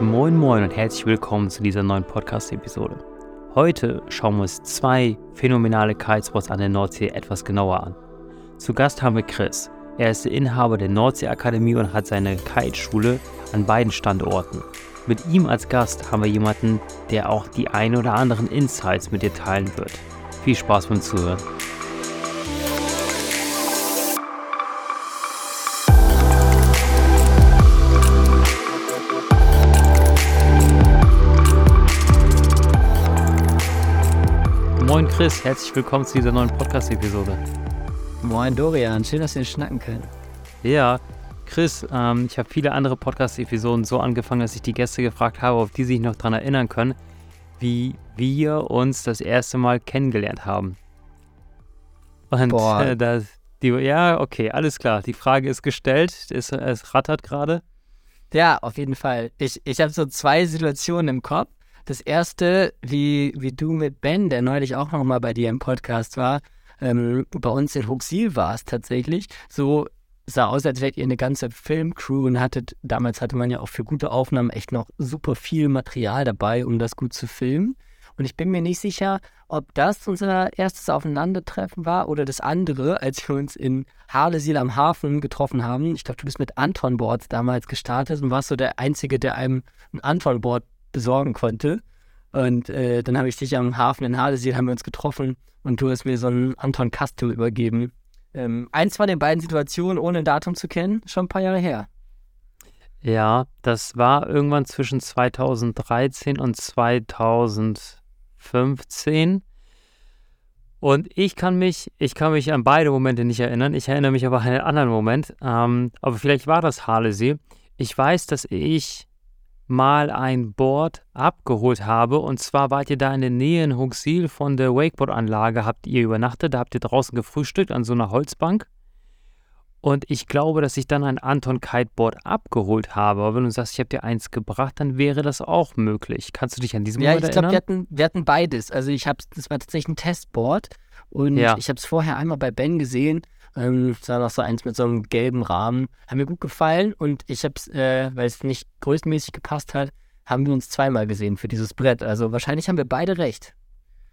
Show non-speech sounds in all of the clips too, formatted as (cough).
Moin Moin und herzlich willkommen zu dieser neuen Podcast-Episode. Heute schauen wir uns zwei phänomenale Kitespots an der Nordsee etwas genauer an. Zu Gast haben wir Chris. Er ist der Inhaber der Nordsee-Akademie und hat seine Kiteschule an beiden Standorten. Mit ihm als Gast haben wir jemanden, der auch die ein oder anderen Insights mit dir teilen wird. Viel Spaß beim Zuhören. Moin Chris, herzlich willkommen zu dieser neuen Podcast-Episode. Moin Dorian, schön, dass wir schnacken können. Ja, Chris, ähm, ich habe viele andere Podcast-Episoden so angefangen, dass ich die Gäste gefragt habe, auf die sich noch daran erinnern können, wie wir uns das erste Mal kennengelernt haben. Und Boah. Äh, das, die, ja, okay, alles klar. Die Frage ist gestellt, es, es rattert gerade. Ja, auf jeden Fall. Ich, ich habe so zwei Situationen im Kopf. Das erste, wie, wie du mit Ben, der neulich auch noch mal bei dir im Podcast war, ähm, bei uns in Huxil warst tatsächlich. So sah aus, als wärt ihr eine ganze Filmcrew und hattet, damals hatte man ja auch für gute Aufnahmen echt noch super viel Material dabei, um das gut zu filmen. Und ich bin mir nicht sicher, ob das unser erstes Aufeinandertreffen war oder das andere, als wir uns in Harlesiel am Hafen getroffen haben. Ich glaube, du bist mit Anton-Boards damals gestartet und warst so der Einzige, der einem ein Anton-Board besorgen konnte. Und äh, dann habe ich dich am Hafen in Harlesiel, haben wir uns getroffen und du hast mir so einen Anton Castro übergeben. Ähm, eins von den beiden Situationen, ohne ein Datum zu kennen, schon ein paar Jahre her. Ja, das war irgendwann zwischen 2013 und 2015. Und ich kann mich, ich kann mich an beide Momente nicht erinnern. Ich erinnere mich aber an einen anderen Moment. Ähm, aber vielleicht war das Harlesee. Ich weiß, dass ich mal ein Board abgeholt habe. Und zwar wart ihr da in der Nähe in Huxil von der Wakeboard-Anlage, habt ihr übernachtet. Da habt ihr draußen gefrühstückt an so einer Holzbank. Und ich glaube, dass ich dann ein Anton Kiteboard abgeholt habe. Aber wenn du sagst, ich habe dir eins gebracht, dann wäre das auch möglich. Kannst du dich an diesem Ja, Moment ich glaube, erinnern? wir hatten, wir hatten beides. Also ich habe, das war tatsächlich ein Testboard und Ja. ich habe es vorher einmal bei Ben gesehen. Ähm, es war noch so eins mit so einem gelben Rahmen. Hat mir gut gefallen und ich habe es, äh, weil es nicht größenmäßig gepasst hat, haben wir uns zweimal gesehen für dieses Brett. Also wahrscheinlich haben wir beide recht.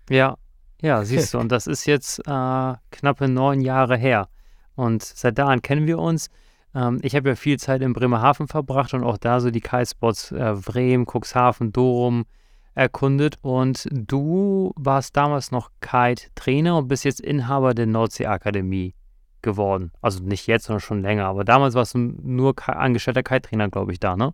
Ja, ja, siehst du. Und das ist jetzt äh, knappe neun Jahre her. Und seit da an kennen wir uns. Ähm, ich habe ja viel Zeit in Bremerhaven verbracht und auch da so die Kitespots äh, Bremen, Cuxhaven, Dorum erkundet. Und du warst damals noch Kite-Trainer und bist jetzt Inhaber der Nordsee-Akademie geworden. Also nicht jetzt, sondern schon länger. Aber damals warst du nur angestellter Kite-Trainer, glaube ich, da, ne?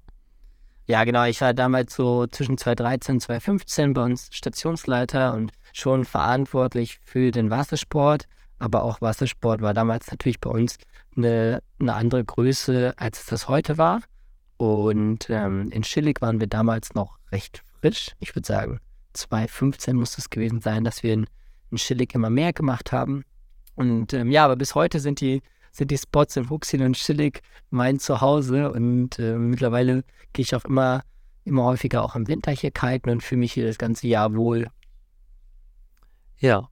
Ja, genau. Ich war damals so zwischen 2013 und 2015 bei uns Stationsleiter und schon verantwortlich für den Wassersport. Aber auch Wassersport war damals natürlich bei uns eine, eine andere Größe, als es das heute war. Und ähm, in Schillig waren wir damals noch recht frisch. Ich würde sagen, 2015 muss es gewesen sein, dass wir in, in Schillig immer mehr gemacht haben. Und ähm, ja, aber bis heute sind die, sind die Spots in Huxil und Schillig mein Zuhause. Und äh, mittlerweile gehe ich auch immer, immer häufiger auch im Winter hier kiten und fühle mich hier das ganze Jahr wohl. Ja.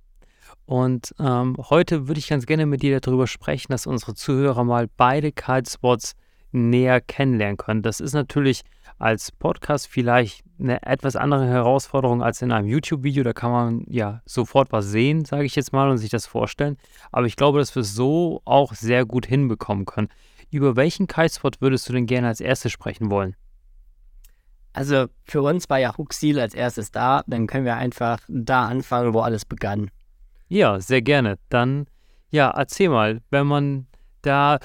Und ähm, heute würde ich ganz gerne mit dir darüber sprechen, dass unsere Zuhörer mal beide Kitespots näher kennenlernen können. Das ist natürlich als Podcast vielleicht eine etwas andere Herausforderung als in einem YouTube-Video. Da kann man ja sofort was sehen, sage ich jetzt mal, und sich das vorstellen. Aber ich glaube, dass wir es so auch sehr gut hinbekommen können. Über welchen Kitespot würdest du denn gerne als erstes sprechen wollen? Also für uns war ja Huxil als erstes da. Dann können wir einfach da anfangen, wo alles begann. Ja, sehr gerne. Dann, ja, erzähl mal, wenn man da,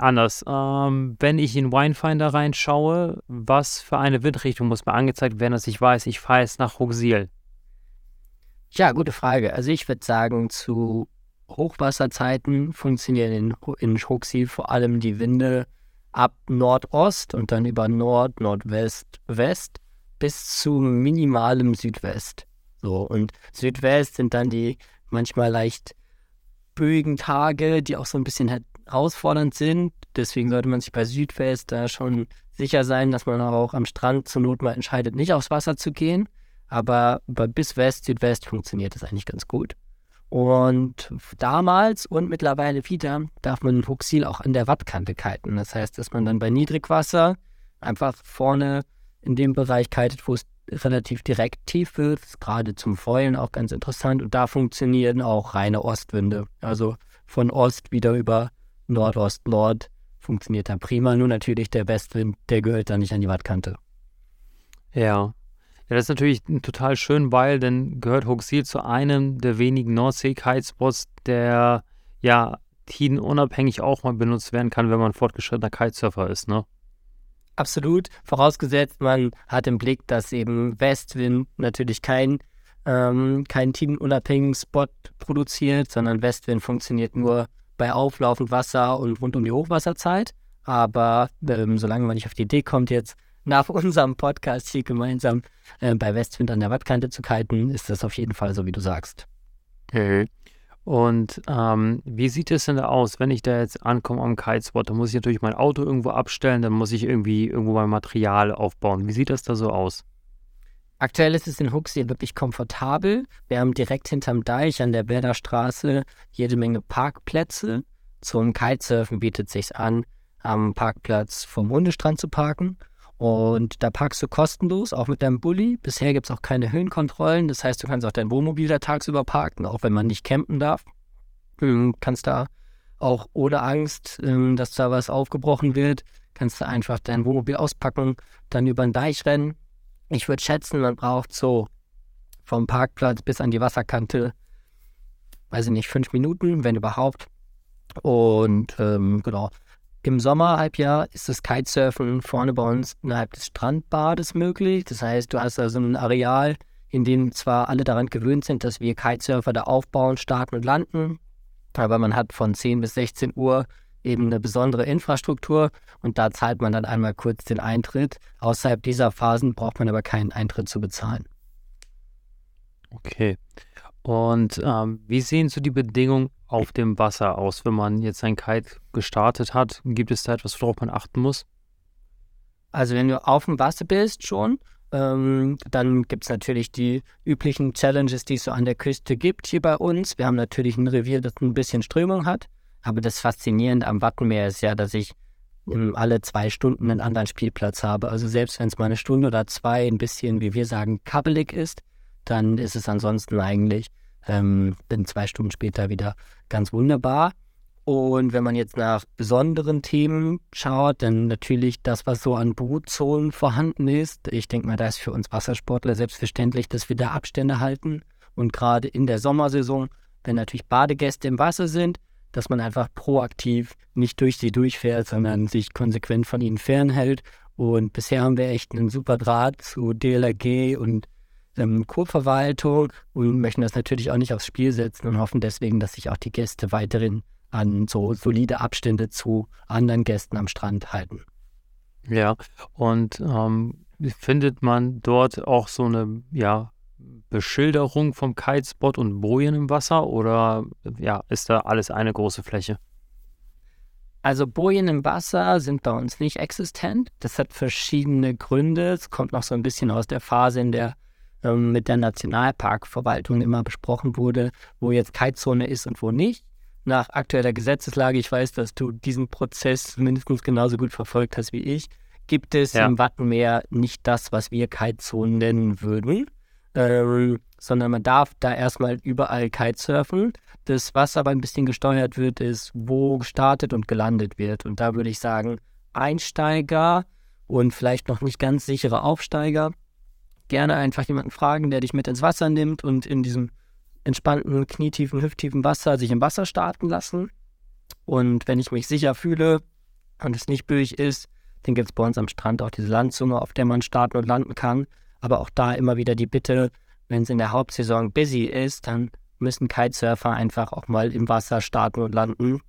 anders, ähm, wenn ich in Winefinder reinschaue, was für eine Windrichtung muss mir angezeigt werden, dass ich weiß, ich fahre jetzt nach Ruxil? Ja, gute Frage. Also ich würde sagen, zu Hochwasserzeiten funktionieren in, in Huxil vor allem die Winde ab Nordost und dann über Nord, Nordwest, West bis zu minimalem Südwest. So, und Südwest sind dann die manchmal leicht böigen Tage, die auch so ein bisschen herausfordernd sind. Deswegen sollte man sich bei Südwest da schon sicher sein, dass man auch am Strand zur Not mal entscheidet, nicht aufs Wasser zu gehen. Aber bis West, Südwest funktioniert das eigentlich ganz gut. Und damals und mittlerweile wieder darf man Huxil auch an der Wattkante kiten. Das heißt, dass man dann bei Niedrigwasser einfach vorne in dem Bereich kitet, wo es relativ direkt tief wird. Ist gerade zum Feulen auch ganz interessant. Und da funktionieren auch reine Ostwinde. Also von Ost wieder über Nordost, Nord funktioniert da prima. Nur natürlich der Westwind, der gehört da nicht an die Wattkante. Ja. Ja, das ist natürlich total schön, weil dann gehört Hochsiel zu einem der wenigen Nordsee-Kitespots, der ja tidenunabhängig auch mal benutzt werden kann, wenn man fortgeschrittener Kitesurfer ist, ne? Absolut. Vorausgesetzt, man hat im Blick, dass eben Westwind natürlich kein, ähm, keinen tidenunabhängigen Spot produziert, sondern Westwind funktioniert nur bei auflaufend Wasser und rund um die Hochwasserzeit. Aber ähm, solange man nicht auf die Idee kommt, jetzt nach (laughs) unserem Podcast hier gemeinsam äh, bei Westwind an der Wattkante zu kiten, ist das auf jeden Fall so, wie du sagst. Okay. Und ähm, wie sieht es denn da aus, wenn ich da jetzt ankomme am Kitespot? Da muss ich natürlich mein Auto irgendwo abstellen, dann muss ich irgendwie irgendwo mein Material aufbauen. Wie sieht das da so aus? Aktuell ist es in Huxley wirklich komfortabel. Wir haben direkt hinterm Deich an der Berder Straße jede Menge Parkplätze. Zum Kitesurfen bietet sich an, am Parkplatz vom Hundestrand zu parken. Und da parkst du kostenlos, auch mit deinem Bulli. Bisher gibt es auch keine Höhenkontrollen. Das heißt, du kannst auch dein Wohnmobil da tagsüber parken, auch wenn man nicht campen darf. Du ähm, kannst da auch ohne Angst, ähm, dass da was aufgebrochen wird, kannst du einfach dein Wohnmobil auspacken, dann über den Deich rennen. Ich würde schätzen, man braucht so vom Parkplatz bis an die Wasserkante, weiß ich nicht, fünf Minuten, wenn überhaupt. Und ähm, genau, im Sommerhalbjahr ist das Kitesurfen vorne bei uns innerhalb des Strandbades möglich. Das heißt, du hast also ein Areal, in dem zwar alle daran gewöhnt sind, dass wir Kitesurfer da aufbauen, starten und landen, aber man hat von 10 bis 16 Uhr eben eine besondere Infrastruktur und da zahlt man dann einmal kurz den Eintritt. Außerhalb dieser Phasen braucht man aber keinen Eintritt zu bezahlen. Okay. Und ähm, wie sehen so die Bedingungen auf dem Wasser aus, wenn man jetzt ein Kite gestartet hat? Gibt es da etwas, worauf man achten muss? Also wenn du auf dem Wasser bist schon, ähm, dann gibt es natürlich die üblichen Challenges, die es so an der Küste gibt hier bei uns. Wir haben natürlich ein Revier, das ein bisschen Strömung hat. Aber das Faszinierende am Wattenmeer ist ja, dass ich alle zwei Stunden einen anderen Spielplatz habe. Also selbst wenn es mal eine Stunde oder zwei ein bisschen, wie wir sagen, kabbelig ist, dann ist es ansonsten eigentlich ähm, bin zwei Stunden später wieder ganz wunderbar. Und wenn man jetzt nach besonderen Themen schaut, dann natürlich das, was so an Brutzonen vorhanden ist. Ich denke mal, da ist für uns Wassersportler selbstverständlich, dass wir da Abstände halten. Und gerade in der Sommersaison, wenn natürlich Badegäste im Wasser sind, dass man einfach proaktiv nicht durch sie durchfährt, sondern sich konsequent von ihnen fernhält. Und bisher haben wir echt einen super Draht zu DLRG und ähm, Kurverwaltung und möchten das natürlich auch nicht aufs Spiel setzen und hoffen deswegen, dass sich auch die Gäste weiterhin an so solide Abstände zu anderen Gästen am Strand halten. Ja, und ähm, findet man dort auch so eine ja, Beschilderung vom Kitespot und Bojen im Wasser oder ja, ist da alles eine große Fläche? Also Bojen im Wasser sind bei uns nicht existent. Das hat verschiedene Gründe. Es kommt noch so ein bisschen aus der Phase, in der ähm, mit der Nationalparkverwaltung immer besprochen wurde, wo jetzt Kitezone ist und wo nicht. Nach aktueller Gesetzeslage, ich weiß, dass du diesen Prozess mindestens genauso gut verfolgt hast wie ich, gibt es ja. im Wattenmeer nicht das, was wir Kitezone nennen würden, ähm, sondern man darf da erstmal überall Kitesurfen. Das, was aber ein bisschen gesteuert wird, ist, wo gestartet und gelandet wird. Und da würde ich sagen, Einsteiger und vielleicht noch nicht ganz sichere Aufsteiger gerne einfach jemanden fragen, der dich mit ins Wasser nimmt und in diesem entspannten, knietiefen, hüfttiefen Wasser sich im Wasser starten lassen. Und wenn ich mich sicher fühle und es nicht böig ist, dann gibt es bei uns am Strand auch diese Landzunge, auf der man starten und landen kann. Aber auch da immer wieder die Bitte, wenn es in der Hauptsaison busy ist, dann müssen Kitesurfer einfach auch mal im Wasser starten und landen.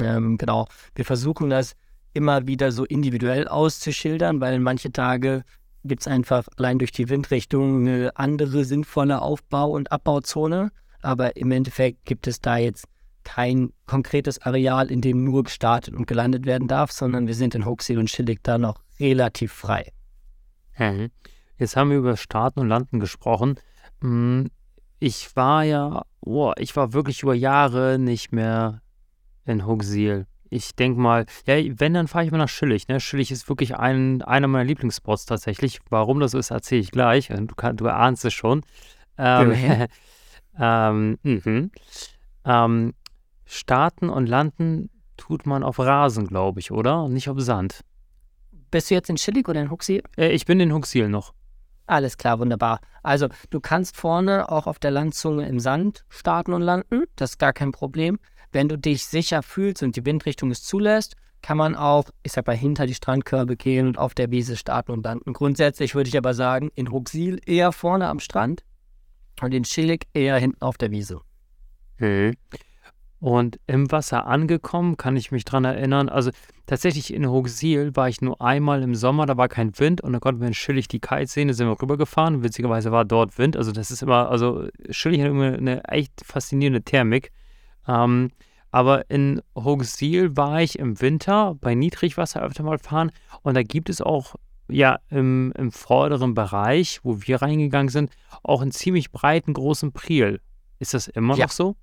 Ähm, genau, wir versuchen das immer wieder so individuell auszuschildern, weil manche Tage gibt es einfach allein durch die Windrichtung eine andere sinnvolle Aufbau- und Abbauzone. Aber im Endeffekt gibt es da jetzt kein konkretes Areal, in dem nur gestartet und gelandet werden darf, sondern wir sind in Hochseel und Schillig da noch relativ frei. Mhm. Jetzt haben wir über Starten und Landen gesprochen. Hm, ich war ja, oh, ich war wirklich über Jahre nicht mehr in Hochseel. ich denke mal, ja, wenn, dann fahre ich mal nach Schillig. Ne? Schillig ist wirklich ein, einer meiner Lieblingsspots tatsächlich. Warum das so ist, erzähle ich gleich. Du, kann, du erahnst es schon. Ähm, (laughs) ähm, mhm. ähm, starten und landen tut man auf Rasen, glaube ich, oder? Nicht auf Sand. Bist du jetzt in Schillig oder in Huxil? Äh, ich bin in Huxil noch. Alles klar, wunderbar. Also, du kannst vorne auch auf der Landzunge im Sand starten und landen. Das ist gar kein Problem. Wenn du dich sicher fühlst und die Windrichtung es zulässt, kann man auch, ich sag mal, hinter die Strandkörbe gehen und auf der Wiese starten und landen. Grundsätzlich würde ich aber sagen, in Huxil eher vorne am Strand und in Schillig eher hinten auf der Wiese. Okay. Und im Wasser angekommen, kann ich mich dran erinnern. Also tatsächlich in Hochsiel war ich nur einmal im Sommer, da war kein Wind und da konnten wir in Schillig die Kite sehen, da sind wir rübergefahren. Witzigerweise war dort Wind. Also das ist immer, also Schillig hat immer eine echt faszinierende Thermik. Ähm, aber in Hochsiel war ich im Winter bei Niedrigwasser öfter mal fahren und da gibt es auch ja im, im vorderen Bereich, wo wir reingegangen sind, auch einen ziemlich breiten großen Priel. Ist das immer ja. noch so?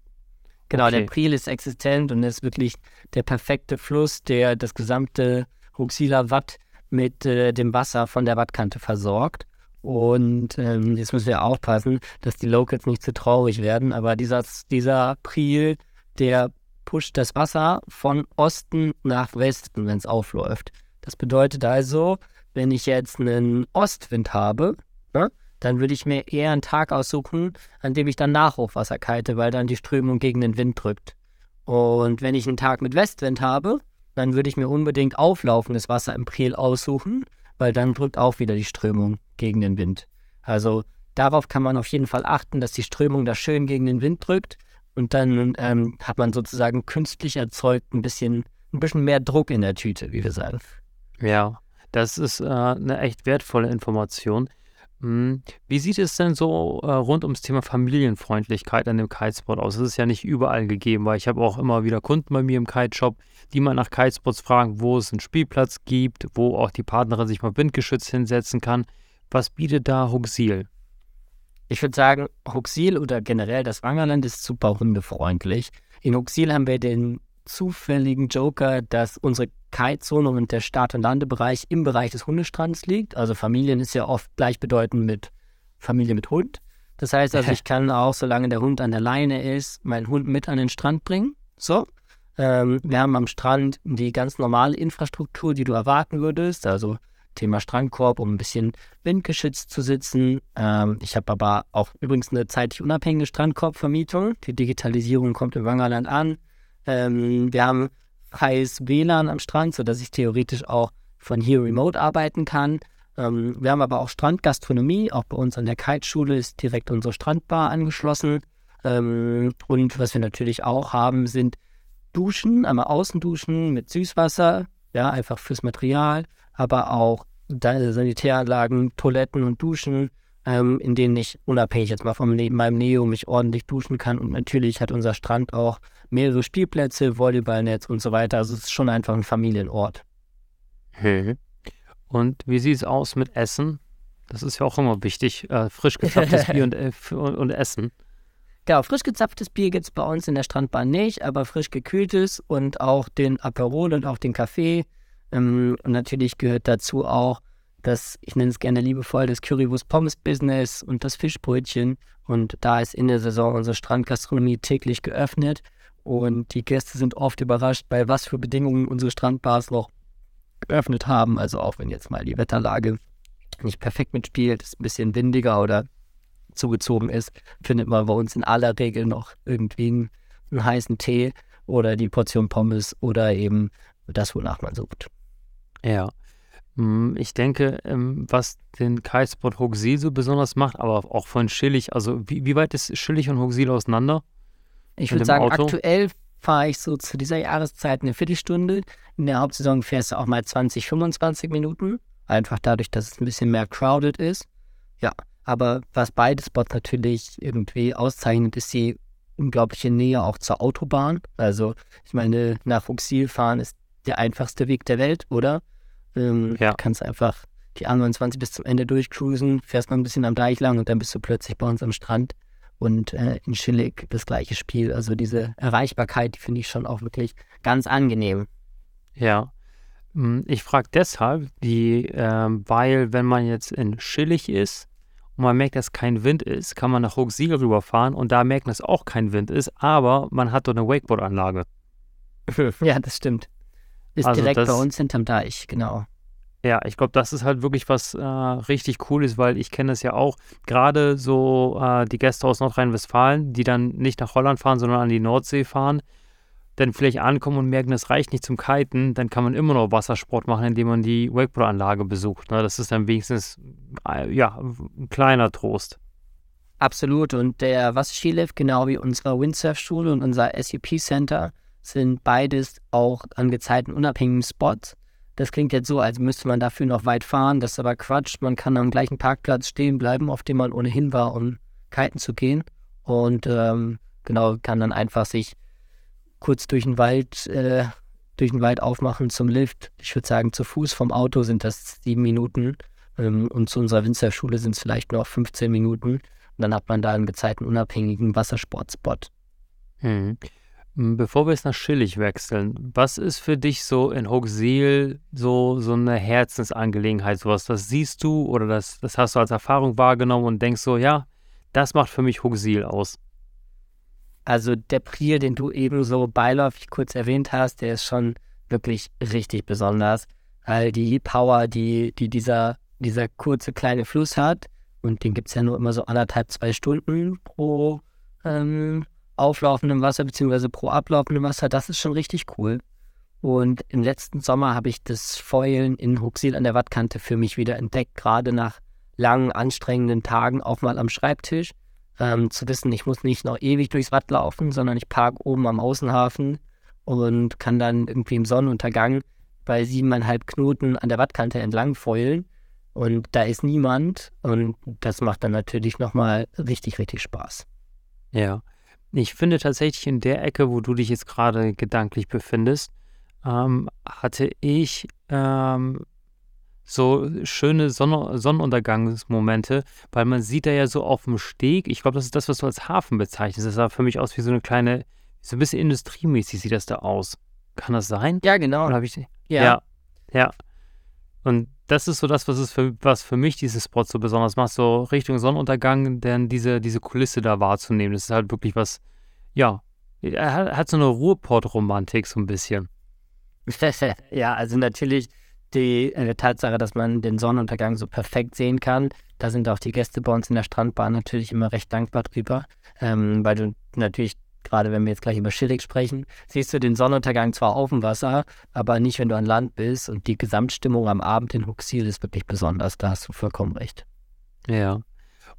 Genau, okay. der Priel ist existent und ist wirklich der perfekte Fluss, der das gesamte Huxila Watt mit äh, dem Wasser von der Wattkante versorgt. Und ähm, jetzt müssen wir aufpassen, dass die Locals nicht zu traurig werden. Aber dieser, dieser Priel, der pusht das Wasser von Osten nach Westen, wenn es aufläuft. Das bedeutet also, wenn ich jetzt einen Ostwind habe, ne, dann würde ich mir eher einen Tag aussuchen, an dem ich dann Nachhochwasser kite, weil dann die Strömung gegen den Wind drückt. Und wenn ich einen Tag mit Westwind habe, dann würde ich mir unbedingt auflaufendes Wasser im Priel aussuchen, weil dann drückt auch wieder die Strömung gegen den Wind. Also darauf kann man auf jeden Fall achten, dass die Strömung da schön gegen den Wind drückt und dann ähm, hat man sozusagen künstlich erzeugt ein bisschen, ein bisschen mehr Druck in der Tüte, wie wir sagen. Ja, das ist äh, eine echt wertvolle Information. Hm, wie sieht es denn so äh, rund ums Thema Familienfreundlichkeit an dem Kitespot aus? Das ist ja nicht überall gegeben, weil ich habe auch immer wieder Kunden bei mir im Kiteshop, die mal nach Kitespots fragen, wo es einen Spielplatz gibt, wo auch die Partnerin sich mal windgeschützt hinsetzen kann. Was bietet da Huxil? Ich würde sagen, Huxil oder generell das Wangerland ist super hundefreundlich. In Huxil haben wir den zufälligen Joker, dass unsere Kitezone und der Start- und Landebereich im Bereich des Hundestrands liegt. Also Familien ist ja oft gleichbedeutend mit Familie mit Hund. Das heißt also, ich (laughs) kann auch, solange der Hund an der Leine ist, meinen Hund mit an den Strand bringen. So. Ähm, wir haben am Strand die ganz normale Infrastruktur, die du erwarten würdest. Also Thema Strandkorb, um ein bisschen windgeschützt zu sitzen. Ähm, ich habe aber auch übrigens eine zeitlich unabhängige Strandkorbvermietung. Die Digitalisierung kommt im Wangerland an. Ähm, wir haben freies WLAN am Strand, sodass ich theoretisch auch von hier remote arbeiten kann. Ähm, wir haben aber auch Strandgastronomie. Auch bei uns an der Kiteschule ist direkt unsere Strandbar angeschlossen. Ähm, und was wir natürlich auch haben, sind Duschen, einmal Außenduschen mit Süßwasser, ja, einfach fürs Material, aber auch Sanitäranlagen, Toiletten und Duschen ähm, in denen ich unabhängig jetzt mal von meinem Neo mich ordentlich duschen kann. Und natürlich hat unser Strand auch mehrere Spielplätze, Volleyballnetz und so weiter. Also es ist schon einfach ein Familienort. Hey. Und wie sieht es aus mit Essen? Das ist ja auch immer wichtig. Äh, frisch gezapftes (laughs) Bier und, äh, und, und, Essen. Genau, frisch gezapftes Bier gibt es bei uns in der Strandbahn nicht, aber frisch gekühltes und auch den Aperol und auch den Kaffee. Ähm, und natürlich gehört dazu auch das, ich nenne es gerne liebevoll, das Currywurst-Pommes-Business und das Fischbrötchen. Und da ist in der Saison unsere Strandgastronomie täglich geöffnet. Und die Gäste sind oft überrascht, bei was für Bedingungen unsere Strandbars noch geöffnet haben. Also auch wenn jetzt mal die Wetterlage nicht perfekt mitspielt, es ein bisschen windiger oder zugezogen ist, findet man bei uns in aller Regel noch irgendwie einen, einen heißen Tee oder die Portion Pommes oder eben das, wonach man sucht. Ja, ich denke, ähm, was den Kitespot Hochsee so besonders macht, aber auch von Schillig, also wie, wie weit ist Schillig und Hochsee auseinander? Ich würde sagen, Auto? aktuell fahre ich so zu dieser Jahreszeit eine Viertelstunde. In der Hauptsaison fährst du auch mal 20, 25 Minuten. Einfach dadurch, dass es ein bisschen mehr crowded ist. Ja, aber was beide Spots natürlich irgendwie auszeichnet, ist die unglaubliche Nähe auch zur Autobahn. Also, ich meine, nach Huxil fahren ist der einfachste Weg der Welt, oder? Ähm, ja. Du kannst einfach die A29 bis zum Ende durchcruisen, fährst mal ein bisschen am Deich lang und dann bist du plötzlich bei uns am Strand. Und äh, in Schillig das gleiche Spiel. Also diese Erreichbarkeit, die finde ich schon auch wirklich ganz angenehm. Ja. Hm, ich frage deshalb, die, ähm, weil wenn man jetzt in Schillig ist und man merkt, dass kein Wind ist, kann man nach Hochsiel rüberfahren und da merken, dass auch kein Wind ist, aber man hat dort eine Wakeboard-Anlage. (laughs) ja, das stimmt. Ist Also direkt bei das- uns hinterm Deich, genau. Ja, ich glaube, das ist halt wirklich was äh, richtig Cooles, weil ich kenne das ja auch. Gerade so äh, die Gäste aus Nordrhein-Westfalen, die dann nicht nach Holland fahren, sondern an die Nordsee fahren, dann vielleicht ankommen und merken, das reicht nicht zum Kiten, dann kann man immer noch Wassersport machen, indem man die Wakeboard-Anlage besucht. Ne? Das ist dann wenigstens äh, ja, ein kleiner Trost. Absolut. Und der Wasserskilift, genau wie unsere Windsurf-Schule und unser SUP-Center, sind beides auch an Gezeiten unabhängigen Spots. Das klingt jetzt so, als müsste man dafür noch weit fahren. Das ist aber Quatsch. Man kann am gleichen Parkplatz stehen bleiben, auf dem man ohnehin war, um kiten zu gehen. Und ähm, genau, kann dann einfach sich kurz durch den Wald, äh, durch den Wald aufmachen zum Lift. Ich würde sagen, zu Fuß vom Auto sind das sieben Minuten. Ähm, und zu unserer Windsurf-Schule sind es vielleicht noch 15 Minuten. Und dann hat man da einen gezeitenunabhängigen Wassersportspot. Mhm. M, Bevor wir jetzt nach Schillig wechseln, was ist für dich so in Hochsiel so, so eine Herzensangelegenheit, sowas? Das siehst du oder das, das hast du als Erfahrung wahrgenommen und denkst so, ja, das macht für mich Hochsiel aus. Also der Priel, den du eben so beiläufig kurz erwähnt hast, der ist schon wirklich richtig besonders. Weil die Power, die, die dieser, dieser kurze kleine Fluss hat, und den gibt es ja nur immer so anderthalb, zwei Stunden pro ähm, auflaufendem Wasser, beziehungsweise pro ablaufendem Wasser, das ist schon richtig cool. Und im letzten Sommer habe ich das Fäulen in Huxil an der Wattkante für mich wieder entdeckt, gerade nach langen, anstrengenden Tagen auch mal am Schreibtisch. Ähm, zu wissen, ich muss nicht noch ewig durchs Watt laufen, sondern ich parke oben am Außenhafen und kann dann irgendwie im Sonnenuntergang bei siebeneinhalb Knoten an der Wattkante entlang fäulen. Und da ist niemand und das macht dann natürlich nochmal richtig, richtig Spaß. Ja. Ich finde tatsächlich in der Ecke, wo du dich jetzt gerade gedanklich befindest, ähm, hatte ich ähm, so schöne Sonne Sonnenuntergangsmomente, weil man sieht da ja so auf dem Steg, ich glaube, das ist das, was du als Hafen bezeichnest. Das sah für mich aus wie so eine kleine, so ein bisschen industriemäßig sieht das da aus. Kann das sein? Ja, genau. Ich. ja. Ja. Und das ist so das, was es für, was für mich dieses Spot so besonders macht, so Richtung Sonnenuntergang, denn diese, diese Kulisse da wahrzunehmen. Das ist halt wirklich was, ja, er hat, hat so eine Ruhrpott-Romantik so ein bisschen. (laughs) ja, also natürlich die äh, Tatsache, dass man den Sonnenuntergang so perfekt sehen kann. Da sind auch die Gäste bei uns in der Strandbahn natürlich immer recht dankbar drüber, ähm, weil du natürlich, gerade wenn wir jetzt gleich über Schillig sprechen, siehst du den Sonnenuntergang zwar auf dem Wasser, aber nicht, wenn du an Land bist. Und die Gesamtstimmung am Abend in Huxil ist wirklich besonders. Da hast du vollkommen recht. Ja.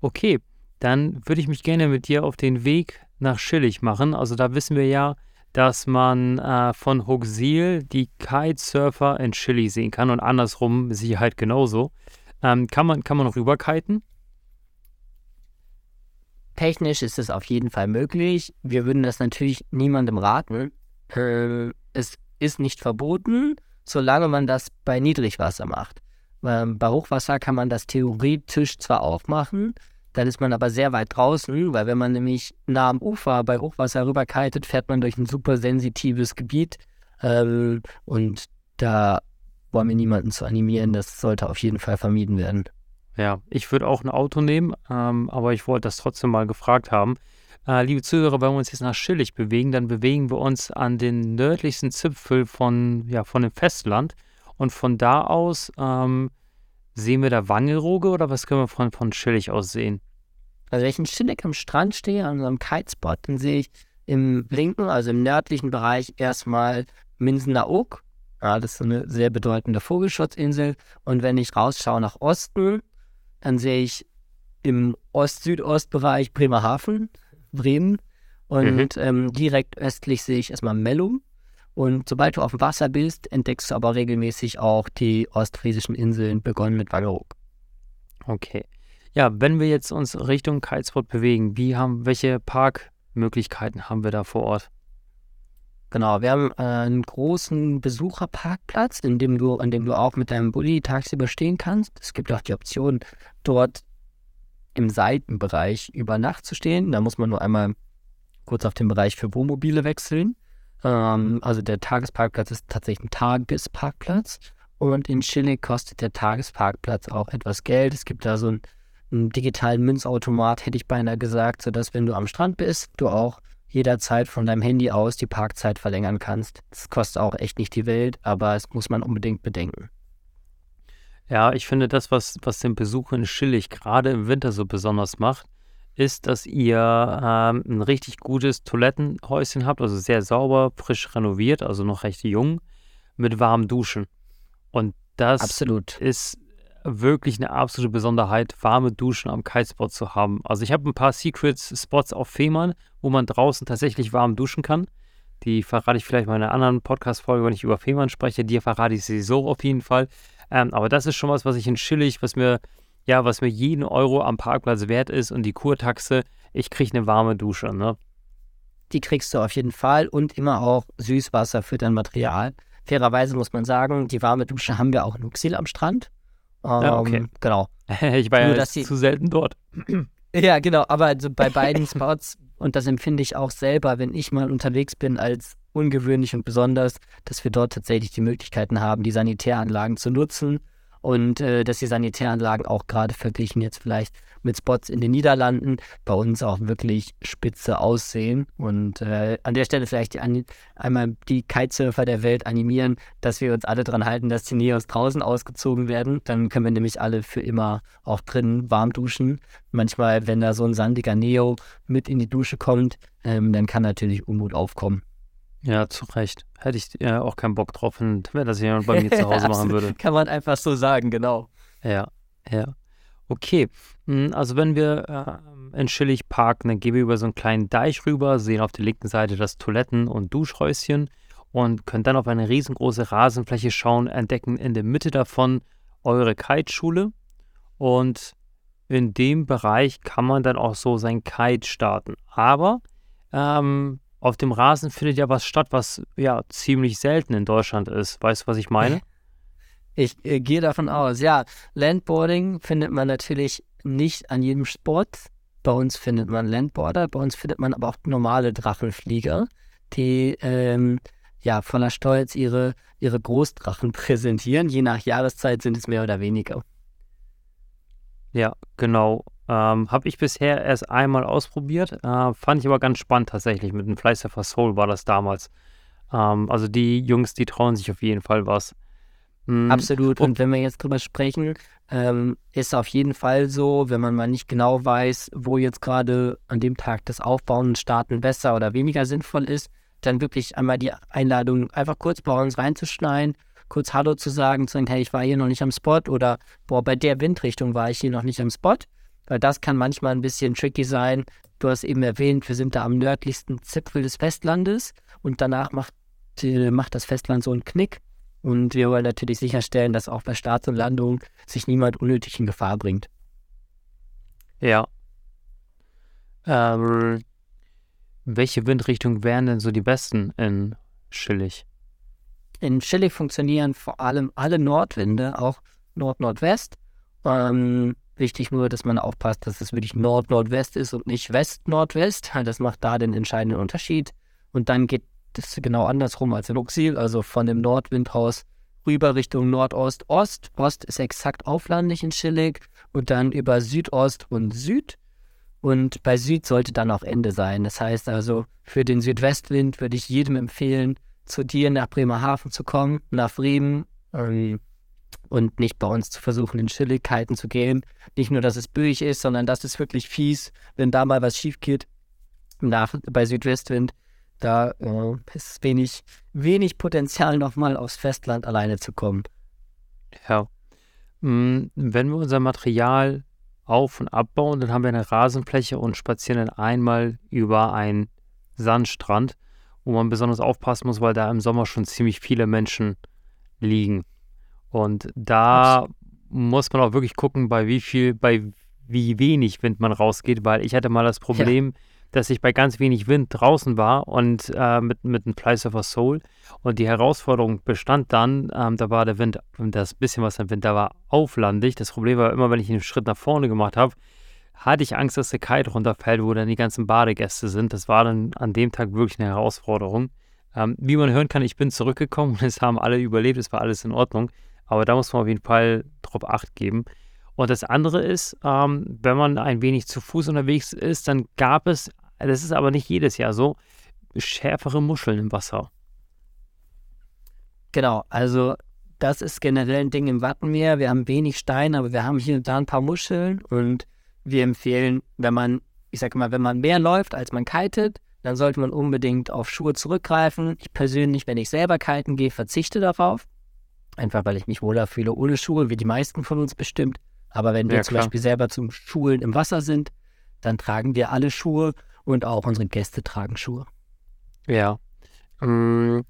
Okay, dann würde ich mich gerne mit dir auf den Weg nach Schillig machen. Also da wissen wir ja, dass man äh, von Hochsiel die Kitesurfer in Schillig sehen kann und andersrum mit Sicherheit genauso. Ähm, kann, man, kann man rüberkiten? Technisch ist es auf jeden Fall möglich. Wir würden das natürlich niemandem raten. Äh, es ist nicht verboten, solange man das bei Niedrigwasser macht. Ähm, bei Hochwasser kann man das theoretisch zwar auch machen, dann ist man aber sehr weit draußen, weil wenn man nämlich nah am Ufer bei Hochwasser rüberkitet, fährt man durch ein super sensitives Gebiet. Ähm, und da wollen wir niemanden zu animieren. Das sollte auf jeden Fall vermieden werden. Ja, ich würde auch ein Auto nehmen, ähm, aber ich wollte das trotzdem mal gefragt haben. Äh, liebe Zuhörer, wenn wir uns jetzt nach Schillig bewegen, dann bewegen wir uns an den nördlichsten Zipfel von, ja, von dem Festland. Und von da aus ähm, sehen wir da Wangelroge oder was können wir von, von Schillig aus sehen? Also wenn ich in Schillig am Strand stehe, an unserem Kitespot, dann sehe ich im linken, also im nördlichen Bereich erstmal Minsener Oak. Ja, das ist eine sehr bedeutende Vogelschutzinsel. Und wenn ich rausschaue nach Osten, dann sehe ich im Ost-Südost-Bereich Bremerhaven, Bremen. Und Mhm. ähm, direkt östlich sehe ich erstmal Mellum. Und sobald du auf dem Wasser bist, entdeckst du aber regelmäßig auch die ostfriesischen Inseln, begonnen mit Wangerooge. Okay. Ja, wenn wir jetzt uns Richtung Kitespot bewegen, wie haben, welche Parkmöglichkeiten haben wir da vor Ort? Genau, wir haben äh, einen großen Besucherparkplatz, in dem du, an dem du auch mit deinem Bulli tagsüber stehen kannst. Es gibt auch die Option, dort im Seitenbereich über Nacht zu stehen. Da muss man nur einmal kurz auf den Bereich für Wohnmobile wechseln. Ähm, also der Tagesparkplatz ist tatsächlich ein Tagesparkplatz. Und in Chile kostet der Tagesparkplatz auch etwas Geld. Es gibt da so einen, einen digitalen Münzautomat, hätte ich beinahe gesagt, sodass, wenn du am Strand bist, du auch jederzeit von deinem Handy aus die Parkzeit verlängern kannst. Das kostet auch echt nicht die Welt, aber es muss man unbedingt bedenken. Ja, ich finde, das, was, was den Besuch in Schillig gerade im Winter so besonders macht, ist, dass ihr ähm, ein richtig gutes Toilettenhäuschen habt, also sehr sauber, frisch renoviert, also noch recht jung, mit warmen Duschen. Und das Absolut. ist wirklich eine absolute Besonderheit, warme Duschen am Kitespot zu haben. Also ich habe ein paar Secret-Spots auf Fehmarn, wo man draußen tatsächlich warm duschen kann. Die verrate ich vielleicht mal in einer anderen Podcast-Folge, wenn ich über Fehmarn spreche. Die verrate ich sowieso auf jeden Fall. Ähm, aber das ist schon was, was ich in Schillig, was mir, ja, was mir jeden Euro am Parkplatz wert ist und die Kurtaxe, ich kriege eine warme Dusche, ne? Die kriegst du auf jeden Fall und immer auch Süßwasser für dein Material. Fairerweise muss man sagen, die warme Dusche haben wir auch in Uxil am Strand. Ähm, ja, okay. Genau. (laughs) ich war Nur, ja zu selten dort. (clears throat) Ja, genau, aber also bei beiden Spots, und das empfinde ich auch selber, wenn ich mal unterwegs bin, als ungewöhnlich und besonders, dass wir dort tatsächlich die Möglichkeiten haben, die Sanitäranlagen zu nutzen und äh, dass die Sanitäranlagen auch gerade verglichen jetzt vielleicht mit Spots in den Niederlanden bei uns auch wirklich spitze aussehen. Und äh, an der Stelle vielleicht die, einmal die Kitesurfer der Welt animieren, dass wir uns alle daran halten, dass die Neos draußen ausgezogen werden. Dann können wir nämlich alle für immer auch drinnen warm duschen. Manchmal, wenn da so ein sandiger Neo mit in die Dusche kommt, ähm, dann kann natürlich Unmut aufkommen. Ja, zu Recht. Hätte ich ja auch keinen Bock drauf, wenn das jemand bei mir zu Hause (laughs) machen würde. Kann man einfach so sagen, genau. Ja, ja. Okay, hm, also wenn wir äh, in Schillig parken, dann gehen wir über so einen kleinen Deich rüber, sehen auf der linken Seite das Toiletten- und Duschhäuschen und können dann auf eine riesengroße Rasenfläche schauen, entdecken in der Mitte davon eure Kiteschule und in dem Bereich kann man dann auch so sein Kite starten. Aber ähm, auf dem Rasen findet ja was statt, was ja ziemlich selten in Deutschland ist. Weißt du, was ich meine? (laughs) Ich äh, gehe davon aus. Ja, Landboarding findet man natürlich nicht an jedem Spot. Bei uns findet man Landboarder, bei uns findet man aber auch normale Drachenflieger, die ähm, ja voller Stolz ihre, ihre Großdrachen (laughs) präsentieren. Je nach Jahreszeit sind es mehr oder weniger. Ja, genau. Ähm, Habe ich bisher erst einmal ausprobiert. Äh, fand ich aber ganz spannend tatsächlich. Mit dem Flysurfer Soul war das damals. Ähm, also die Jungs, die trauen sich auf jeden Fall was. Mhm. Absolut. Und wenn wir jetzt drüber sprechen, ähm, ist auf jeden Fall so, wenn man mal nicht genau weiß, wo jetzt gerade an dem Tag das Aufbauen und Starten besser oder weniger sinnvoll ist, dann wirklich einmal die Einladung einfach kurz bei uns reinzuschneiden, kurz Hallo zu sagen, zu sagen, hey, ich war hier noch nicht am Spot oder boah, bei der Windrichtung war ich hier noch nicht am Spot. Weil das kann manchmal ein bisschen tricky sein. Du hast eben erwähnt, wir sind da am nördlichsten Zipfel des Festlandes und danach macht, äh, macht das Festland so einen Knick und wir wollen natürlich sicherstellen, dass auch bei Start und Landung sich niemand unnötig in Gefahr bringt. Ja. Ähm, welche Windrichtung wären denn so die besten in Schillig? In Schillig funktionieren vor allem alle Nordwinde, auch Nord-Nordwest. Ähm, wichtig nur, dass man aufpasst, dass es wirklich Nord-Nordwest ist und nicht West-Nordwest. Das macht da den entscheidenden Unterschied. Und dann geht ist genau andersrum als in Uxil, also von dem Nordwindhaus rüber Richtung Nordost-Ost. Ost ist exakt auflandig in Schillig und dann über Südost und Süd. Und bei Süd sollte dann auch Ende sein. Das heißt also, für den Südwestwind würde ich jedem empfehlen, zu dir nach Bremerhaven zu kommen, nach Bremen ähm, und nicht bei uns zu versuchen, in Schilligkeiten zu gehen. Nicht nur, dass es böig ist, sondern dass es wirklich fies, wenn da mal was schief geht. Nach, bei Südwestwind da äh, ist wenig, wenig Potenzial, nochmal aufs Festland alleine zu kommen. Ja. Mm, wenn wir unser Material auf- und abbauen, dann haben wir eine Rasenfläche und spazieren dann einmal über einen Sandstrand, wo man besonders aufpassen muss, weil da im Sommer schon ziemlich viele Menschen liegen. Und da Was? muss man auch wirklich gucken, bei wie viel, bei wie wenig Wind man rausgeht, weil ich hatte mal das Problem, ja dass ich bei ganz wenig Wind draußen war und äh, mit, mit einem Fly Surfer Soul. Und die Herausforderung bestand dann, ähm, da war der Wind, das bisschen was am Wind da war, auflandig. Das Problem war immer, wenn ich einen Schritt nach vorne gemacht habe, hatte ich Angst, dass der Kite runterfällt, wo dann die ganzen Badegäste sind. Das war dann an dem Tag wirklich eine Herausforderung. Ähm, wie man hören kann, ich bin zurückgekommen und (laughs) es haben alle überlebt, es war alles in Ordnung. Aber da muss man auf jeden Fall drauf Acht geben. Und das andere ist, ähm, wenn man ein wenig zu Fuß unterwegs ist, dann gab es, das ist aber nicht jedes Jahr so, schärfere Muscheln im Wasser. Genau, also das ist generell ein Ding im Wattenmeer. Wir haben wenig Steine, aber wir haben hier und da ein paar Muscheln und wir empfehlen, wenn man, ich sage mal, wenn man mehr läuft, als man kitet, dann sollte man unbedingt auf Schuhe zurückgreifen. Ich persönlich, wenn ich selber kiten gehe, verzichte darauf. Einfach weil ich mich wohler fühle ohne Schuhe, wie die meisten von uns bestimmt. Aber wenn wir ja, zum Beispiel selber zum Schulen im Wasser sind, dann tragen wir alle Schuhe und auch unsere Gäste tragen Schuhe. Ja. Mm,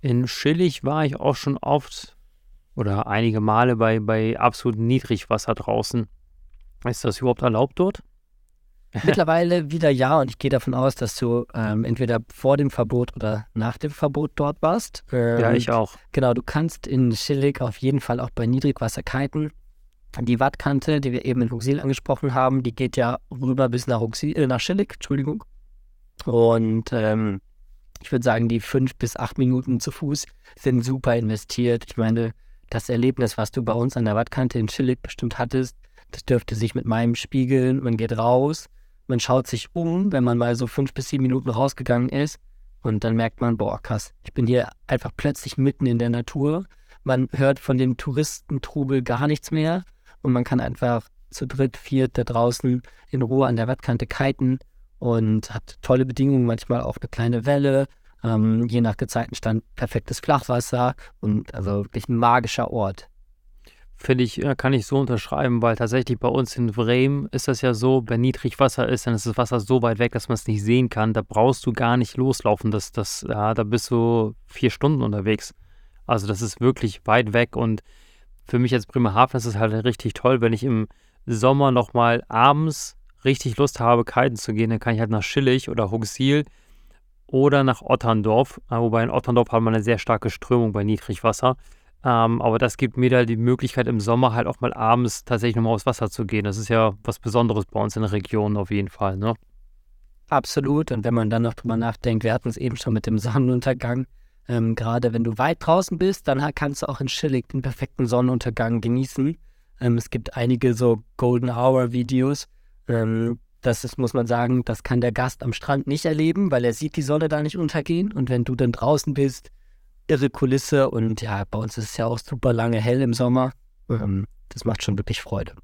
in Schillig war ich auch schon oft oder einige Male bei, bei absolut Niedrigwasser draußen. Ist das überhaupt erlaubt dort? (laughs) Mittlerweile wieder ja und ich gehe davon aus, dass du ähm, entweder vor dem Verbot oder nach dem Verbot dort warst. Ähm, ja, ich auch. Genau, du kannst in Schillig auf jeden Fall auch bei Niedrigwasser kiten. Die Wattkante, die wir eben in Huxil angesprochen haben, die geht ja rüber bis nach, Huxil, äh, nach Schillig, Entschuldigung. Und ähm, ich würde sagen, die fünf bis acht Minuten zu Fuß sind super investiert. Ich meine, das Erlebnis, was du bei uns an der Wattkante in Schillig bestimmt hattest, das dürfte sich mit meinem spiegeln. Man geht raus, man schaut sich um, wenn man mal so fünf bis sieben Minuten rausgegangen ist. Und dann merkt man, boah, krass, ich bin hier einfach plötzlich mitten in der Natur. Man hört von dem Touristentrubel gar nichts mehr. Und man kann einfach zu dritt, viert da draußen in Ruhe an der Wattkante kiten und hat tolle Bedingungen, manchmal auch eine kleine Welle, ähm, je nach Gezeitenstand perfektes Flachwasser und also wirklich ein magischer Ort. Finde ich, kann ich so unterschreiben, weil tatsächlich bei uns in Bremen ist das ja so, wenn Niedrigwasser ist, dann ist das Wasser so weit weg, dass man es nicht sehen kann. Da brauchst du gar nicht loslaufen. Das, das, ja, da bist du vier Stunden unterwegs. Also das ist wirklich weit weg und für mich als Bremerhaven ist es halt richtig toll, wenn ich im Sommer nochmal abends richtig Lust habe, kiten zu gehen, dann kann ich halt nach Schillig oder Huxil oder nach Otterndorf. Wobei in Otterndorf hat man eine sehr starke Strömung bei Niedrigwasser. Ähm, aber das gibt mir da die Möglichkeit, im Sommer halt auch mal abends tatsächlich nochmal aufs Wasser zu gehen. Das ist ja was Besonderes bei uns in der Region auf jeden Fall, ne? Absolut. Und wenn man dann noch drüber nachdenkt, wir hatten es eben schon mit dem Sonnenuntergang. Ähm, Gerade wenn du weit draußen bist, dann kannst du auch in Schillig den perfekten Sonnenuntergang genießen. Ähm, es gibt einige so Golden Hour Videos. Ähm, das ist, muss man sagen, das kann der Gast am Strand nicht erleben, weil er sieht die Sonne da nicht untergehen. Und wenn du dann draußen bist, irre Kulisse und ja, bei uns ist es ja auch super lange hell im Sommer. Ähm, das macht schon wirklich Freude.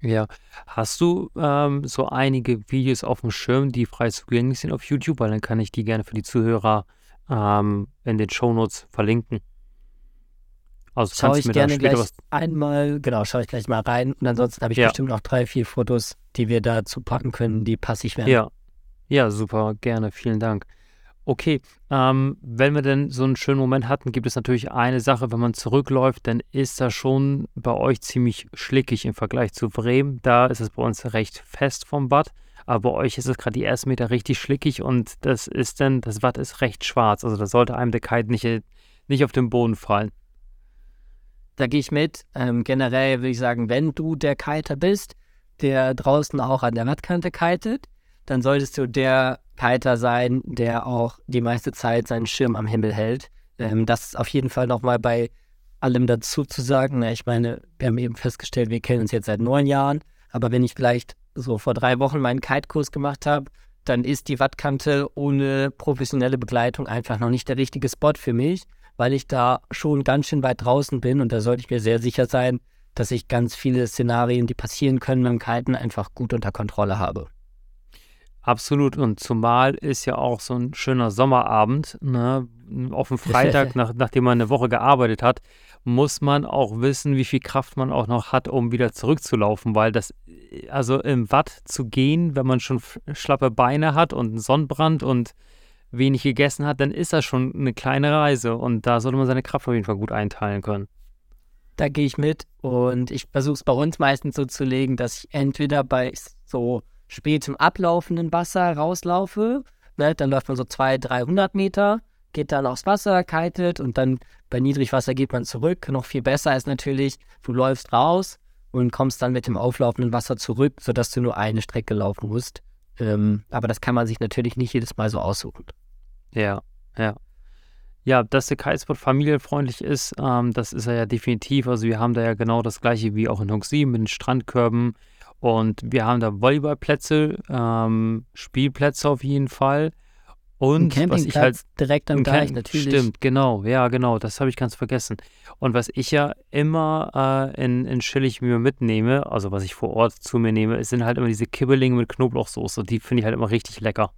Ja, hast du ähm, so einige Videos auf dem Schirm, die frei zugänglich sind auf YouTube? Weil dann kann ich die gerne für die Zuhörer ähm, in den Shownotes verlinken. Also schaue ich gerne gleich was... einmal, genau, schaue ich gleich mal rein und ansonsten habe ich ja. bestimmt noch drei, vier Fotos, die wir dazu packen können, die passig werden. Ja, ja, super, gerne, vielen Dank. Okay, ähm, wenn wir denn so einen schönen Moment hatten, gibt es natürlich eine Sache, wenn man zurückläuft, dann ist das schon bei euch ziemlich schlickig im Vergleich zu Bremen. Da ist es bei uns recht fest vom Watt, aber bei euch ist es gerade die ersten Meter richtig schlickig und das ist dann, das Watt ist recht schwarz. Also da sollte einem der Kite nicht, nicht auf den Boden fallen. Da gehe ich mit. Ähm, generell würde ich sagen, wenn du der Kiter bist, der draußen auch an der Wattkante kitet, dann solltest du der Kiter sein, der auch die meiste Zeit seinen Schirm am Himmel hält. Ähm, das ist auf jeden Fall nochmal bei allem dazu zu sagen. Ich meine, wir haben eben festgestellt, wir kennen uns jetzt seit neun Jahren, aber wenn ich vielleicht so vor drei Wochen meinen Kite-Kurs gemacht habe, dann ist die Wattkante ohne professionelle Begleitung einfach noch nicht der richtige Spot für mich, weil ich da schon ganz schön weit draußen bin und da sollte ich mir sehr sicher sein, dass ich ganz viele Szenarien, die passieren können beim Kiten, einfach gut unter Kontrolle habe. Absolut. Und zumal ist ja auch so ein schöner Sommerabend, ne? auf dem Freitag, (laughs) nach, nachdem man eine Woche gearbeitet hat, muss man auch wissen, wie viel Kraft man auch noch hat, um wieder zurückzulaufen, weil das, also im Watt zu gehen, wenn man schon schlappe Beine hat und einen Sonnenbrand und wenig gegessen hat, dann ist das schon eine kleine Reise und da sollte man seine Kraft auf jeden Fall gut einteilen können. Da gehe ich mit und ich versuche es bei uns meistens so zu legen, dass ich entweder bei so spätem ablaufenden Wasser rauslaufe. Ne? Dann läuft man so 200, 300 Meter, geht dann aufs Wasser, kitet und dann bei Niedrigwasser geht man zurück. Noch viel besser ist natürlich, du läufst raus und kommst dann mit dem auflaufenden Wasser zurück, sodass du nur eine Strecke laufen musst. Ähm, aber das kann man sich natürlich nicht jedes Mal so aussuchen. Ja, ja. ja, dass der Kitespot familienfreundlich ist, ähm, das ist er ja definitiv. Also wir haben da ja genau das gleiche wie auch in Huxi mit den Strandkörben. Und wir haben da Volleyballplätze, ähm, Spielplätze auf jeden Fall. Und was ich halt direkt am Deich natürlich. Stimmt, genau, ja, genau, das habe ich ganz vergessen. Und was ich ja immer äh, in, in Schillig mir mitnehme, also was ich vor Ort zu mir nehme, sind halt immer diese Kibbelinge mit Knoblauchsoße. Die finde ich halt immer richtig lecker.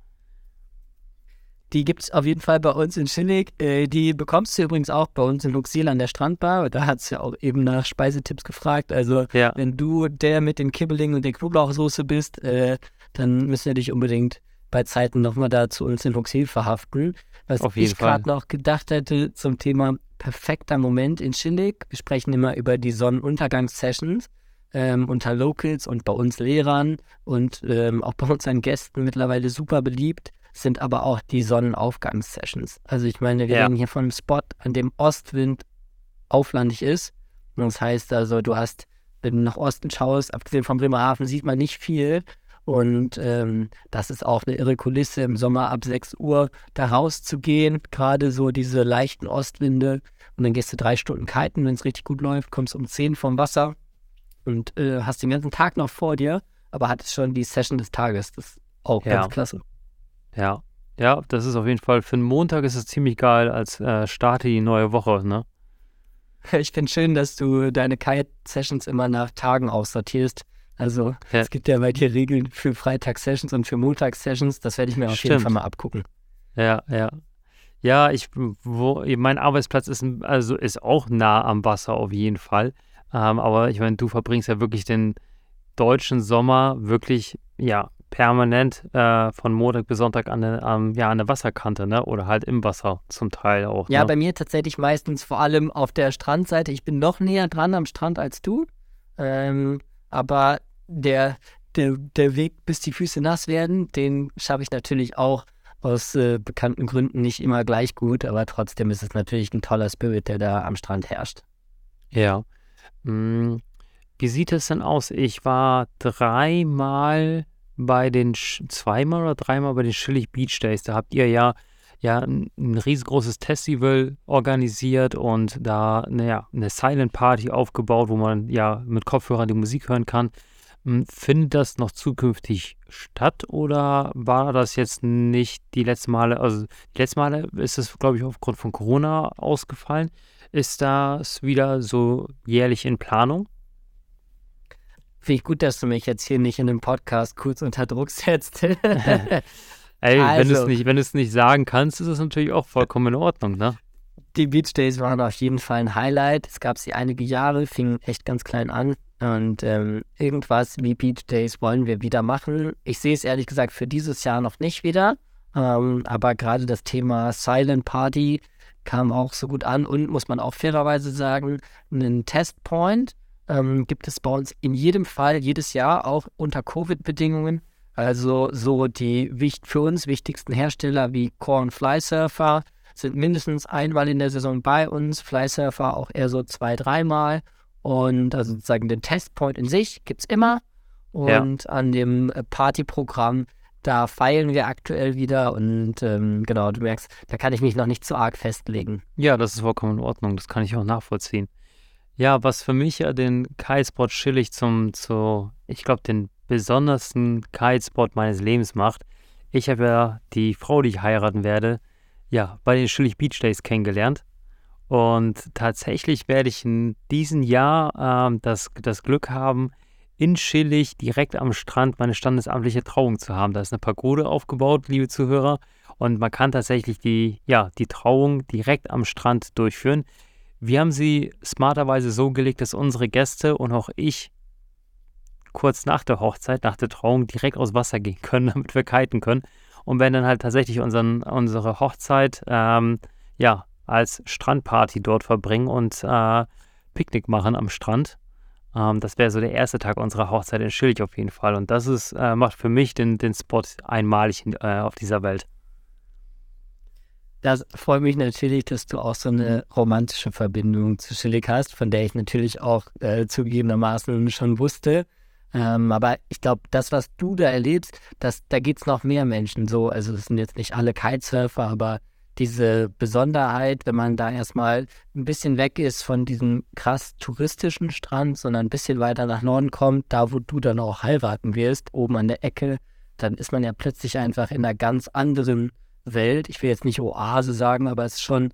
Die gibt es auf jeden Fall bei uns in Schillig. Äh, die bekommst du übrigens auch bei uns in Luxil an der Strandbar. Da hat es ja auch eben nach Speisetipps gefragt. Also, ja. wenn du der mit den Kibbelingen und der Knoblauchsoße bist, äh, dann müssen wir dich unbedingt bei Zeiten nochmal da zu uns in Luxil verhaften. Was ich gerade noch gedacht hätte zum Thema perfekter Moment in Schillig. Wir sprechen immer über die Sonnenuntergangssessions. Ähm, unter Locals und bei uns Lehrern und ähm, auch bei unseren Gästen mittlerweile super beliebt sind aber auch die Sonnenaufgangssessions. Also ich meine, wir ja. reden hier von einem Spot, an dem Ostwind auflandig ist. Und das heißt also, du hast, wenn du nach Osten schaust, abgesehen von Bremerhaven, sieht man nicht viel. Und ähm, das ist auch eine irre Kulisse, im Sommer ab 6 Uhr da rauszugehen. Gerade so diese leichten Ostwinde. Und dann gehst du drei Stunden kiten, wenn es richtig gut läuft, kommst um 10 vom Wasser und äh, hast den ganzen Tag noch vor dir, aber hattest schon die Session des Tages. Das ist auch ja. ganz klasse. Ja, ja, das ist auf jeden Fall, für einen Montag ist es ziemlich geil als äh, Starte die neue Woche, ne? (laughs) Ich finde schön, dass du deine Kite-Sessions immer nach Tagen aussortierst. Also ja. es gibt ja bei dir Regeln für Freitags-Sessions und für Montags-Sessions. Das werde ich mir auf Stimmt. jeden Fall mal abgucken. Ja, ja. Ja, ich, wo, mein Arbeitsplatz ist, also ist auch nah am Wasser auf jeden Fall. Ähm, aber ich meine, du verbringst ja wirklich den deutschen Sommer wirklich, ja, permanent äh, von Montag bis Sonntag an der, ähm, ja, an der Wasserkante, ne? Oder halt im Wasser zum Teil auch. Ja, ne? bei mir tatsächlich meistens vor allem auf der Strandseite. Ich bin noch näher dran am Strand als du. Ähm, aber der, der, der Weg, bis die Füße nass werden, den schaffe ich natürlich auch aus äh, bekannten Gründen nicht immer gleich gut, aber trotzdem ist es natürlich ein toller Spirit, der da am Strand herrscht. Ja. Hm. Wie sieht es denn aus? Ich war dreimal bei den, zweimal oder dreimal bei den Schillig Beach Days. Da habt ihr ja, ja ein, ein riesengroßes Festival organisiert und da, naja, eine Silent Party aufgebaut, wo man ja mit Kopfhörern die Musik hören kann. Hm, findet das noch zukünftig statt oder war das jetzt nicht die letzten Male? Also die letzten Male ist es, glaube ich, aufgrund von Corona ausgefallen. Ist das wieder so jährlich in Planung? Finde ich gut, dass du mich jetzt hier nicht in einem Podcast kurz unter Druck setzt. (laughs) Ey, also, wenn du es nicht, wenn nicht sagen kannst, ist es natürlich auch vollkommen in Ordnung, ne? Die Beach Days waren auf jeden Fall ein Highlight. Es gab sie einige Jahre, fingen echt ganz klein an. Und ähm, irgendwas wie Beach Days wollen wir wieder machen. Ich sehe es ehrlich gesagt für dieses Jahr noch nicht wieder. Ähm, aber gerade das Thema Silent Party kam auch so gut an und muss man auch fairerweise sagen, einen Testpoint ähm, gibt es bei uns in jedem Fall jedes Jahr auch unter Covid-Bedingungen. Also so die für uns wichtigsten Hersteller wie Core und Flysurfer sind mindestens einmal in der Saison bei uns, Flysurfer auch eher so zwei, dreimal. Und also sozusagen den Testpoint in sich gibt es immer. Und ja. an dem äh, Partyprogramm, da feilen wir aktuell wieder. Und ähm, genau, du merkst, da kann ich mich noch nicht zu arg festlegen. Ja, das ist vollkommen in Ordnung. Das kann ich auch nachvollziehen. Ja, was für mich ja den Kitespot chillig zum, zu, ich glaube, den besondersten Kitespot meines Lebens macht. Ich habe ja die Frau, die ich heiraten werde, ja, bei den Schillig Beach Days kennengelernt. Und tatsächlich werde ich in diesem Jahr ähm, das, das Glück haben, in Schillig direkt am Strand meine standesamtliche Trauung zu haben. Da ist eine Pagode aufgebaut, liebe Zuhörer. Und man kann tatsächlich die, ja, die Trauung direkt am Strand durchführen. Wir haben sie smarterweise so gelegt, dass unsere Gäste und auch ich kurz nach der Hochzeit, nach der Trauung direkt aus Wasser gehen können, (laughs) damit wir kiten können. Und werden dann halt tatsächlich unseren, unsere Hochzeit ähm, ja, als Strandparty dort verbringen und äh, Picknick machen am Strand. Ähm, das wäre so der erste Tag unserer Hochzeit in Schilch auf jeden Fall. Und das ist, äh, macht für mich den, den Spot einmalig in, äh, auf dieser Welt. Das freut mich natürlich, dass du auch so eine romantische Verbindung zu Schillig hast, von der ich natürlich auch äh, zugegebenermaßen schon wusste. Ähm, aber ich glaube, das, was du da erlebst, das, da geht es noch mehr Menschen so. Also es sind jetzt nicht alle Kitesurfer, aber diese Besonderheit, wenn man da erstmal ein bisschen weg ist von diesem krass touristischen Strand, sondern ein bisschen weiter nach Norden kommt, da wo du dann auch heiraten wirst, oben an der Ecke, dann ist man ja plötzlich einfach in einer ganz anderen Welt. Ich will jetzt nicht Oase sagen, aber es ist schon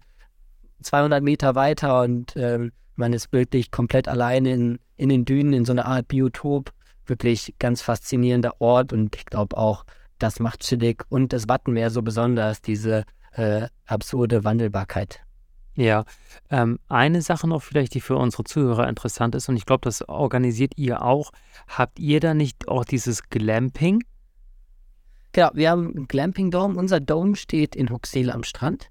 200 Meter weiter und ähm, man ist wirklich komplett allein in, in den Dünen, in so einer Art Biotop. Wirklich ganz faszinierender Ort und ich glaube auch, das macht Chillig und das Wattenmeer so besonders, diese äh, absurde Wandelbarkeit. Ja, ähm, eine Sache noch vielleicht, die für unsere Zuhörer interessant ist, und ich glaube, das organisiert ihr auch. Habt ihr da nicht auch dieses Glamping? Genau, wir haben einen Glamping-Dome. Unser Dome steht in Huxel am Strand.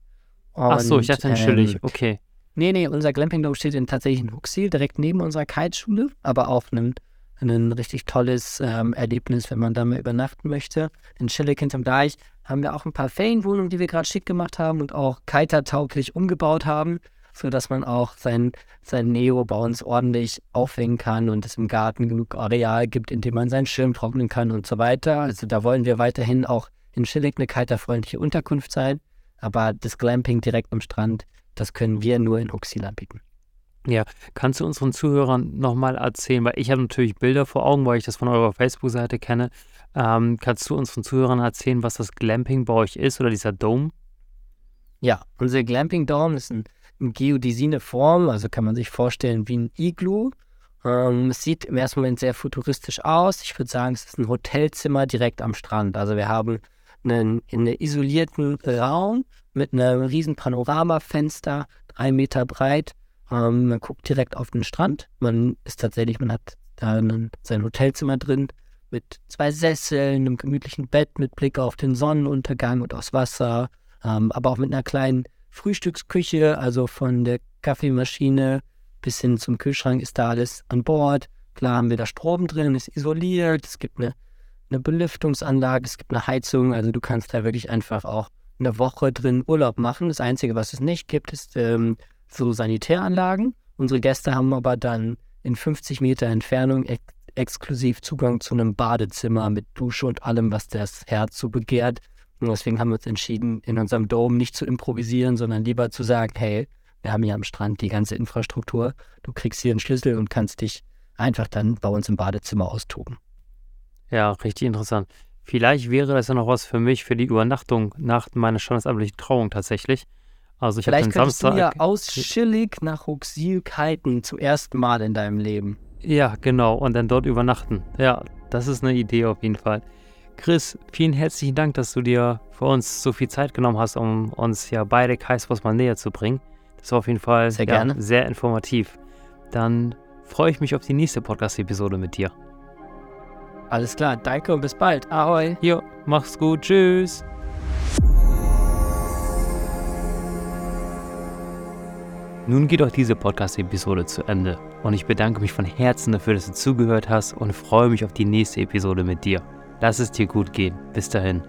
Ach so, ich dachte in Schillig, ähm, okay. Nee, nee, unser Glamping-Dome steht in, tatsächlich in Huxil, direkt neben unserer Kiteschule, aber auch ein, ein richtig tolles ähm, Erlebnis, wenn man da mal übernachten möchte. In Schillig hinterm Deich haben wir auch ein paar Ferienwohnungen, die wir gerade schick gemacht haben und auch kiter-tauglich umgebaut haben, sodass man auch sein, sein Neo bei uns ordentlich aufhängen kann und es im Garten genug Areal gibt, in dem man seinen Schirm trocknen kann und so weiter. Also da wollen wir weiterhin auch in Schillig eine kiter-freundliche Unterkunft sein, aber das Glamping direkt am Strand, das können wir nur in Huxil anbieten. Ja, kannst du unseren Zuhörern nochmal erzählen, weil ich habe natürlich Bilder vor Augen, weil ich das von eurer Facebook-Seite kenne. Ähm, kannst du unseren Zuhörern erzählen, was das Glamping bei euch ist oder dieser Dome? Ja, unser Glamping Dome ist ein, geodesine Form, also kann man sich vorstellen wie ein Iglu. Ähm, es sieht im ersten Moment sehr futuristisch aus. Ich würde sagen, es ist ein Hotelzimmer direkt am Strand. Also wir haben einen, einen isolierten Raum mit einem riesen Panoramafenster, drei Meter breit ähm, man guckt direkt auf den Strand. Man ist tatsächlich, man hat da einen, sein Hotelzimmer drin mit zwei Sesseln, einem gemütlichen Bett mit Blick auf den Sonnenuntergang und aufs Wasser, ähm, aber auch mit einer kleinen Frühstücksküche, also von der Kaffeemaschine bis hin zum Kühlschrank ist da alles an Bord. Klar haben wir da Strom drin, ist isoliert, es gibt eine, eine Belüftungsanlage, es gibt eine Heizung, also du kannst da wirklich einfach auch eine Woche drin Urlaub machen. Das Einzige, was es nicht gibt, ist ähm, so Sanitäranlagen. Unsere Gäste haben aber dann in 50 Meter Entfernung ex exklusiv Zugang zu einem Badezimmer mit Dusche und allem, was das Herz so begehrt. Und deswegen haben wir uns entschieden, in unserem Dome nicht zu improvisieren, sondern lieber zu sagen, hey, wir haben hier am Strand die ganze Infrastruktur. Du kriegst hier einen Schlüssel und kannst dich einfach dann bei uns im Badezimmer austoben. Ja, richtig interessant. Vielleicht wäre das ja noch was für mich für die Übernachtung nach meiner standesamtlichen Trauung tatsächlich. Also ich Vielleicht könntest Samstag, du ja aus Schillig nach Huxil kiten zum ersten Mal in deinem Leben. Ja, genau. Und dann dort übernachten. Ja, das ist eine Idee auf jeden Fall. Chris, vielen herzlichen Dank, dass du dir für uns so viel Zeit genommen hast, um uns ja beide Kaiserslautern mal näher zu bringen. Das war auf jeden Fall sehr, ja, sehr informativ. Dann freue ich mich auf die nächste Podcast-Episode mit dir. Alles klar, danke und bis bald. Ahoi. Jo, mach's gut. Tschüss. Nun geht auch diese Podcast-Episode zu Ende und ich bedanke mich von Herzen dafür, dass du zugehört hast und freue mich auf die nächste Episode mit dir. Lass es dir gut gehen. Bis dahin.